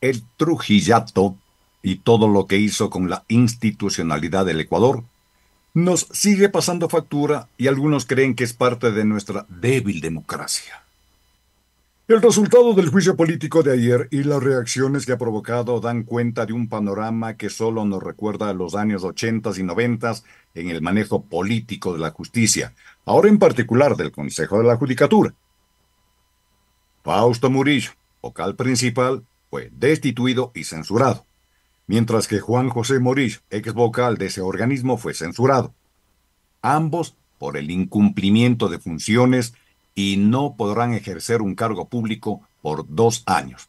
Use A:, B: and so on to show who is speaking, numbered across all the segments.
A: el Trujillato y todo lo que hizo con la institucionalidad del Ecuador, nos sigue pasando factura y algunos creen que es parte de nuestra débil democracia. El resultado del juicio político de ayer y las reacciones que ha provocado dan cuenta de un panorama que solo nos recuerda a los años 80 y 90 en el manejo político de la justicia, ahora en particular del Consejo de la Judicatura. Fausto Murillo, vocal principal, fue destituido y censurado, mientras que Juan José Murillo, ex vocal de ese organismo, fue censurado. Ambos por el incumplimiento de funciones y no podrán ejercer un cargo público por dos años.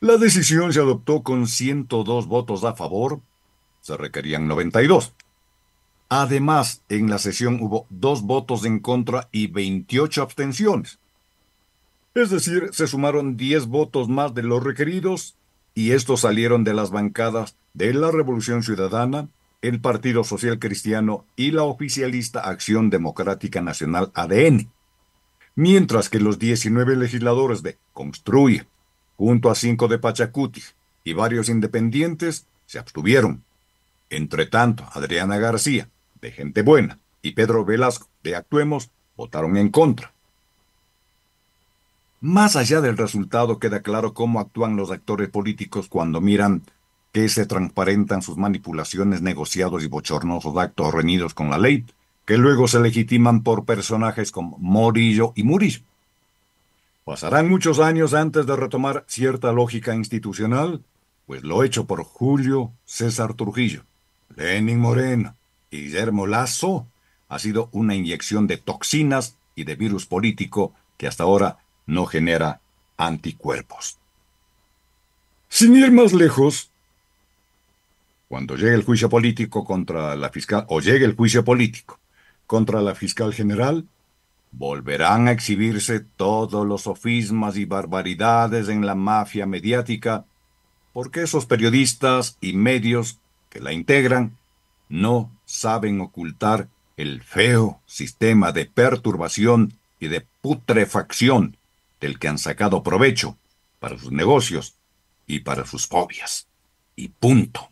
A: La decisión se adoptó con 102 votos a favor, se requerían 92. Además, en la sesión hubo dos votos en contra y 28 abstenciones. Es decir, se sumaron 10 votos más de los requeridos y estos salieron de las bancadas de la Revolución Ciudadana, el Partido Social Cristiano y la oficialista Acción Democrática Nacional ADN mientras que los 19 legisladores de Construye, junto a cinco de Pachacuti y varios independientes, se abstuvieron. Entre tanto, Adriana García, de Gente Buena, y Pedro Velasco, de Actuemos, votaron en contra. Más allá del resultado queda claro cómo actúan los actores políticos cuando miran que se transparentan sus manipulaciones, negociados y bochornosos actos reñidos con la ley, que luego se legitiman por personajes como Morillo y Murillo. Pasarán muchos años antes de retomar cierta lógica institucional, pues lo hecho por Julio César Trujillo, Lenin Moreno Guillermo Lazo ha sido una inyección de toxinas y de virus político que hasta ahora no genera anticuerpos. Sin ir más lejos, cuando llegue el juicio político contra la fiscal, o llegue el juicio político contra la fiscal general, volverán a exhibirse todos los sofismas y barbaridades en la mafia mediática, porque esos periodistas y medios que la integran no saben ocultar el feo sistema de perturbación y de putrefacción del que han sacado provecho para sus negocios y para sus fobias. Y punto.